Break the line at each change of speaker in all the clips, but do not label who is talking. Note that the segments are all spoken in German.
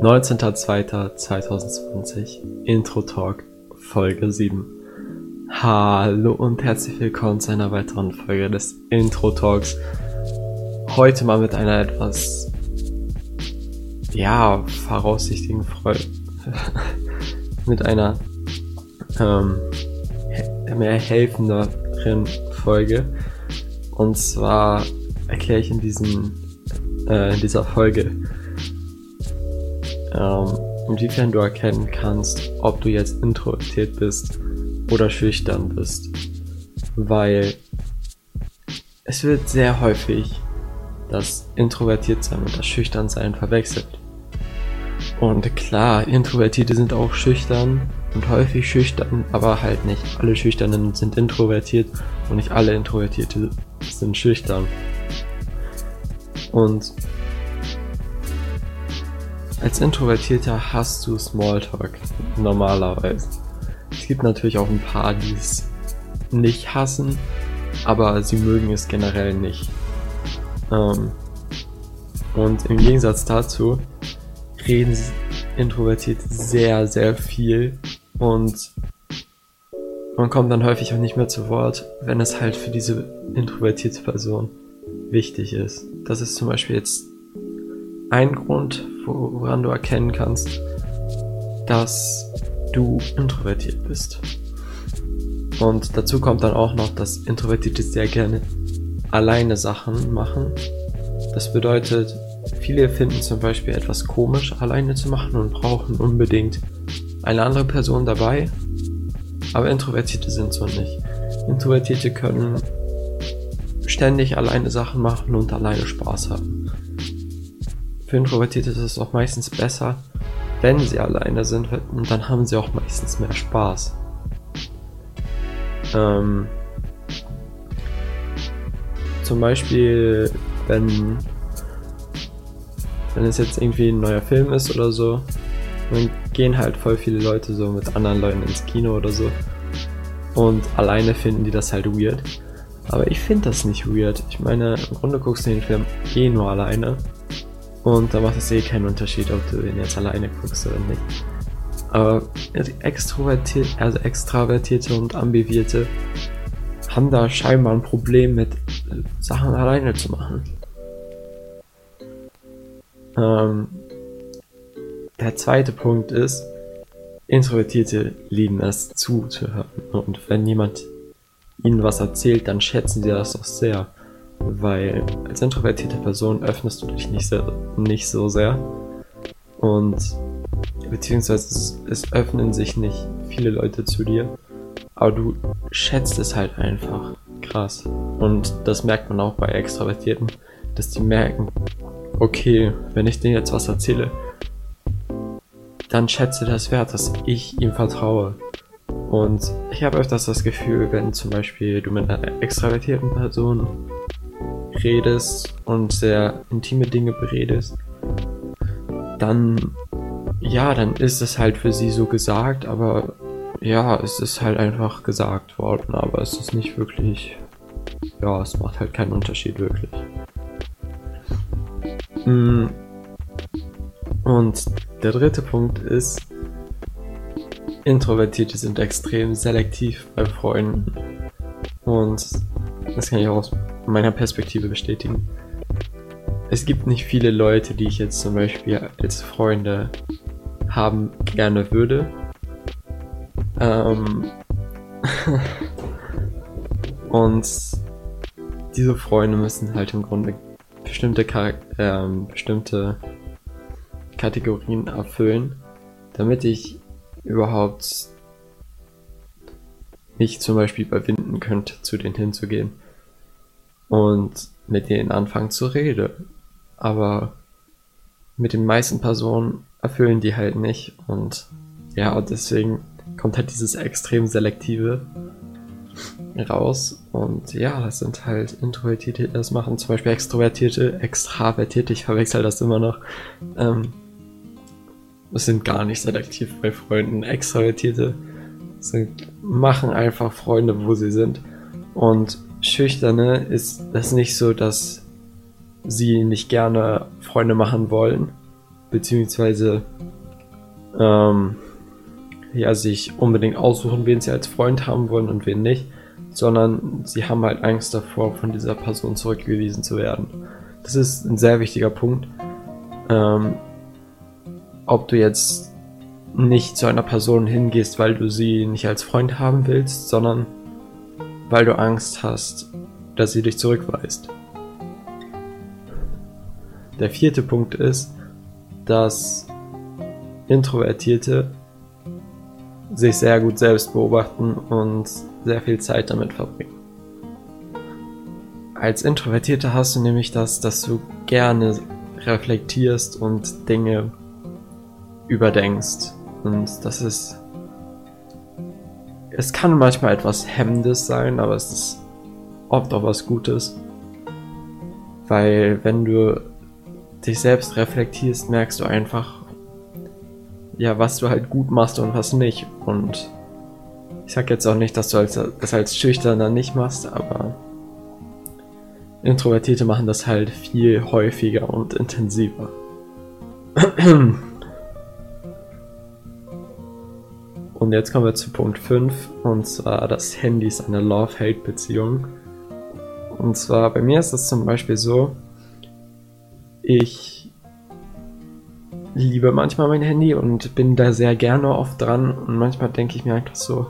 19.02.2020 Intro Talk Folge 7. Hallo und herzlich willkommen zu einer weiteren Folge des Intro Talks. Heute mal mit einer etwas, ja, voraussichtigen Folge. mit einer ähm, mehr helfenderen Folge. Und zwar erkläre ich in, diesem, äh, in dieser Folge, ähm, inwiefern du erkennen kannst, ob du jetzt introvertiert bist oder schüchtern bist. Weil es wird sehr häufig das Introvertiertsein und das Schüchternsein verwechselt. Und klar, Introvertierte sind auch schüchtern und häufig schüchtern, aber halt nicht alle Schüchternen sind introvertiert und nicht alle Introvertierte sind schüchtern. Und als Introvertierter hast du Smalltalk normalerweise. Es gibt natürlich auch ein paar, die es nicht hassen, aber sie mögen es generell nicht. Ähm, und im Gegensatz dazu reden Introvertierte sehr, sehr viel und man kommt dann häufig auch nicht mehr zu Wort, wenn es halt für diese introvertierte Person wichtig ist. Das ist zum Beispiel jetzt ein Grund, woran du erkennen kannst, dass du introvertiert bist. Und dazu kommt dann auch noch, dass Introvertierte sehr gerne alleine Sachen machen. Das bedeutet, viele finden zum Beispiel etwas komisch, alleine zu machen und brauchen unbedingt eine andere Person dabei. Aber Introvertierte sind so nicht. Introvertierte können ständig alleine Sachen machen und alleine Spaß haben. Für Introvertierte ist es auch meistens besser, wenn sie alleine sind, und dann haben sie auch meistens mehr Spaß. Ähm, zum Beispiel, wenn, wenn es jetzt irgendwie ein neuer Film ist oder so, dann gehen halt voll viele Leute so mit anderen Leuten ins Kino oder so. Und alleine finden die das halt weird. Aber ich finde das nicht weird. Ich meine, im Grunde guckst du den Film eh nur alleine. Und da macht es eh keinen Unterschied, ob du den jetzt alleine guckst oder nicht. Aber extrovertiert, also extravertierte und ambivierte haben da scheinbar ein Problem mit Sachen alleine zu machen. Ähm, der zweite Punkt ist, Introvertierte lieben es zuzuhören. Und wenn jemand ihnen was erzählt, dann schätzen sie das auch sehr. Weil als introvertierte Person öffnest du dich nicht, sehr, nicht so sehr. Und beziehungsweise es, es öffnen sich nicht viele Leute zu dir. Aber du schätzt es halt einfach. Krass. Und das merkt man auch bei Extrovertierten, dass die merken, okay, wenn ich denen jetzt was erzähle, dann schätze das wert, dass ich ihm vertraue. Und ich habe öfters das Gefühl, wenn zum Beispiel du mit einer extravertierten Person redest und sehr intime Dinge beredest, dann, ja, dann ist es halt für sie so gesagt, aber ja, es ist halt einfach gesagt worden, aber es ist nicht wirklich, ja, es macht halt keinen Unterschied wirklich. Mm. Und der dritte Punkt ist, Introvertierte sind extrem selektiv bei Freunden. Und das kann ich auch aus meiner Perspektive bestätigen. Es gibt nicht viele Leute, die ich jetzt zum Beispiel als Freunde haben gerne würde. Ähm und diese Freunde müssen halt im Grunde bestimmte, Char ähm, bestimmte Kategorien erfüllen, damit ich überhaupt mich zum Beispiel überwinden könnte, zu denen hinzugehen und mit denen anfangen zu reden. Aber mit den meisten Personen erfüllen die halt nicht und ja, deswegen kommt halt dieses extrem selektive raus und ja, das sind halt Introvertierte, das machen, zum Beispiel Extrovertierte, Extravertierte, ich verwechsel das immer noch. Ähm, sind gar nicht selektiv bei Freunden. Extravertierte sind, machen einfach Freunde, wo sie sind. Und Schüchterne ist das nicht so, dass sie nicht gerne Freunde machen wollen, beziehungsweise ähm, ja, sich unbedingt aussuchen, wen sie als Freund haben wollen und wen nicht, sondern sie haben halt Angst davor, von dieser Person zurückgewiesen zu werden. Das ist ein sehr wichtiger Punkt. Ähm, ob du jetzt nicht zu einer Person hingehst, weil du sie nicht als Freund haben willst, sondern weil du Angst hast, dass sie dich zurückweist. Der vierte Punkt ist, dass Introvertierte sich sehr gut selbst beobachten und sehr viel Zeit damit verbringen. Als Introvertierte hast du nämlich das, dass du gerne reflektierst und Dinge überdenkst. Und das ist. Es kann manchmal etwas Hemmendes sein, aber es ist oft auch was Gutes. Weil wenn du dich selbst reflektierst, merkst du einfach, ja, was du halt gut machst und was nicht. Und ich sag jetzt auch nicht, dass du als, das als Schüchterner nicht machst, aber Introvertierte machen das halt viel häufiger und intensiver. Und jetzt kommen wir zu Punkt 5, und zwar das Handy ist eine Love-Hate-Beziehung. Und zwar bei mir ist es zum Beispiel so, ich liebe manchmal mein Handy und bin da sehr gerne oft dran und manchmal denke ich mir einfach so,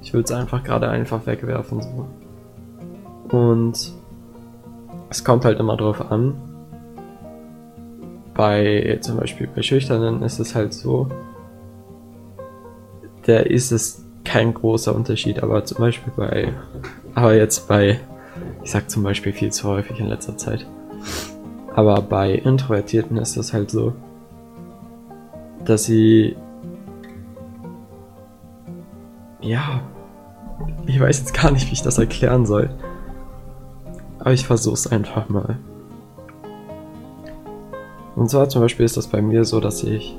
ich würde es einfach gerade einfach wegwerfen. So. Und es kommt halt immer drauf an. Bei zum Beispiel bei Schüchternen ist es halt so, da ist es kein großer Unterschied, aber zum Beispiel bei, aber jetzt bei, ich sag zum Beispiel viel zu häufig in letzter Zeit, aber bei Introvertierten ist das halt so, dass sie. Ja. Ich weiß jetzt gar nicht, wie ich das erklären soll. Aber ich versuch's einfach mal. Und zwar zum Beispiel ist das bei mir so, dass ich.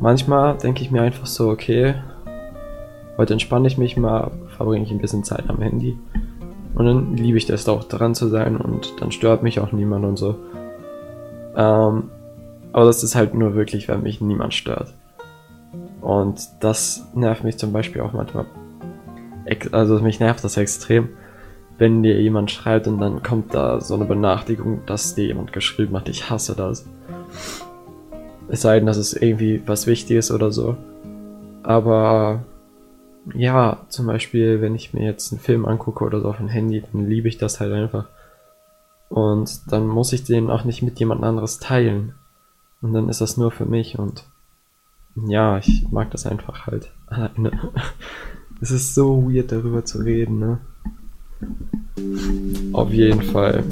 Manchmal denke ich mir einfach so, okay, heute entspanne ich mich mal, verbringe ich ein bisschen Zeit am Handy. Und dann liebe ich das auch dran zu sein und dann stört mich auch niemand und so. Ähm, aber das ist halt nur wirklich, wenn mich niemand stört. Und das nervt mich zum Beispiel auch manchmal. Also mich nervt das extrem, wenn dir jemand schreibt und dann kommt da so eine Benachrichtigung, dass dir jemand geschrieben hat. Ich hasse das. Es sei denn, dass es irgendwie was Wichtiges oder so. Aber ja, zum Beispiel, wenn ich mir jetzt einen Film angucke oder so auf dem Handy, dann liebe ich das halt einfach. Und dann muss ich den auch nicht mit jemand anderes teilen. Und dann ist das nur für mich und ja, ich mag das einfach halt alleine. Es ist so weird darüber zu reden, ne? Auf jeden Fall.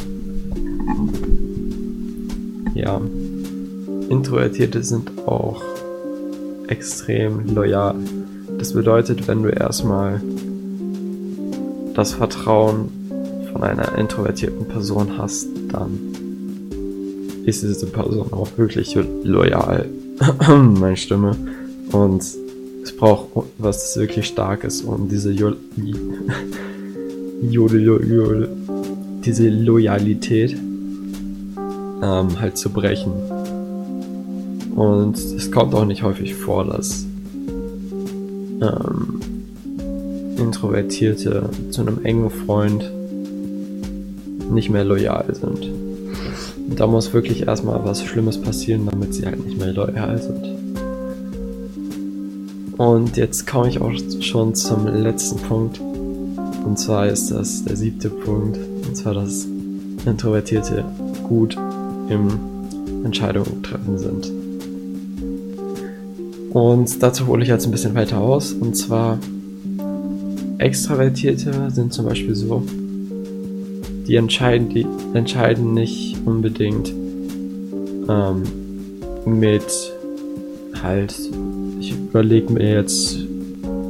Ja. Introvertierte sind auch extrem loyal. Das bedeutet, wenn du erstmal das Vertrauen von einer introvertierten Person hast, dann ist diese Person auch wirklich loyal. Meine Stimme. Und es braucht was wirklich Starkes, um diese jo diese Loyalität ähm, halt zu brechen. Und es kommt auch nicht häufig vor, dass ähm, Introvertierte zu einem engen Freund nicht mehr loyal sind. Und da muss wirklich erstmal was Schlimmes passieren, damit sie halt nicht mehr loyal sind. Und jetzt komme ich auch schon zum letzten Punkt. Und zwar ist das der siebte Punkt. Und zwar, dass Introvertierte gut im Entscheidungen treffen sind. Und dazu hole ich jetzt ein bisschen weiter aus. Und zwar, Extravertierte sind zum Beispiel so, die entscheiden, die entscheiden nicht unbedingt ähm, mit halt, ich überlege mir jetzt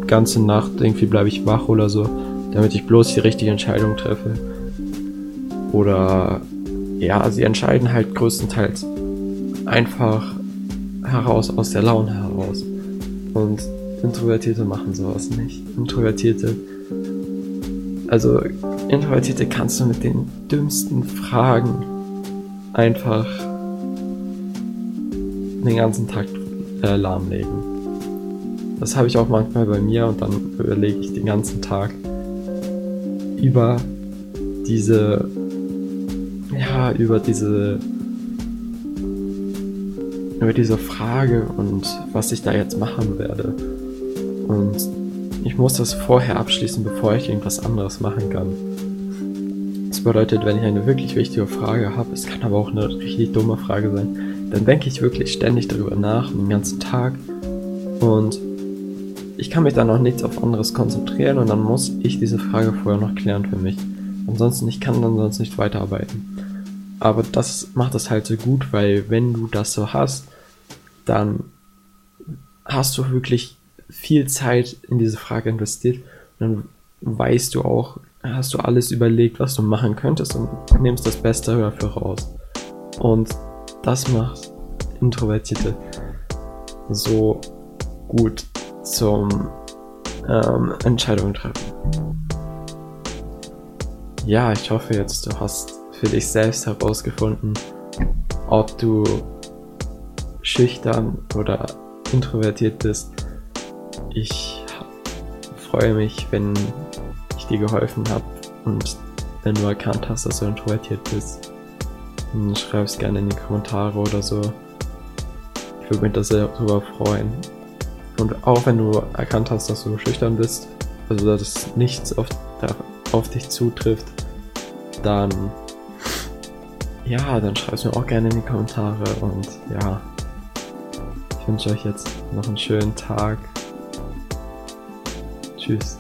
ganze Nacht, irgendwie bleibe ich wach oder so, damit ich bloß die richtige Entscheidung treffe. Oder ja, sie entscheiden halt größtenteils einfach heraus, aus der Laune heraus. Und Introvertierte machen sowas nicht. Introvertierte also Introvertierte kannst du mit den dümmsten Fragen einfach den ganzen Tag äh, lahmlegen. Das habe ich auch manchmal bei mir und dann überlege ich den ganzen Tag über diese, ja, über diese, über diese Frage und was ich da jetzt machen werde. Und ich muss das vorher abschließen, bevor ich irgendwas anderes machen kann. Das bedeutet, wenn ich eine wirklich wichtige Frage habe, es kann aber auch eine richtig dumme Frage sein, dann denke ich wirklich ständig darüber nach, den ganzen Tag. Und ich kann mich dann auch nichts auf anderes konzentrieren und dann muss ich diese Frage vorher noch klären für mich. Ansonsten, ich kann dann sonst nicht weiterarbeiten. Aber das macht es halt so gut, weil wenn du das so hast, dann hast du wirklich viel Zeit in diese Frage investiert und dann weißt du auch, hast du alles überlegt, was du machen könntest und nimmst das Beste dafür raus. Und das macht Introvertierte so gut zum ähm, Entscheidungen treffen. Ja, ich hoffe jetzt, du hast für dich selbst herausgefunden, ob du schüchtern oder introvertiert bist. Ich freue mich, wenn ich dir geholfen habe und wenn du erkannt hast, dass du introvertiert bist. Schreib es gerne in die Kommentare oder so. Ich würde mich da sehr darüber freuen. Und auch wenn du erkannt hast, dass du schüchtern bist, also dass nichts auf, auf dich zutrifft, dann ja, dann schreib es mir auch gerne in die Kommentare und ja, ich wünsche euch jetzt noch einen schönen Tag. Tschüss.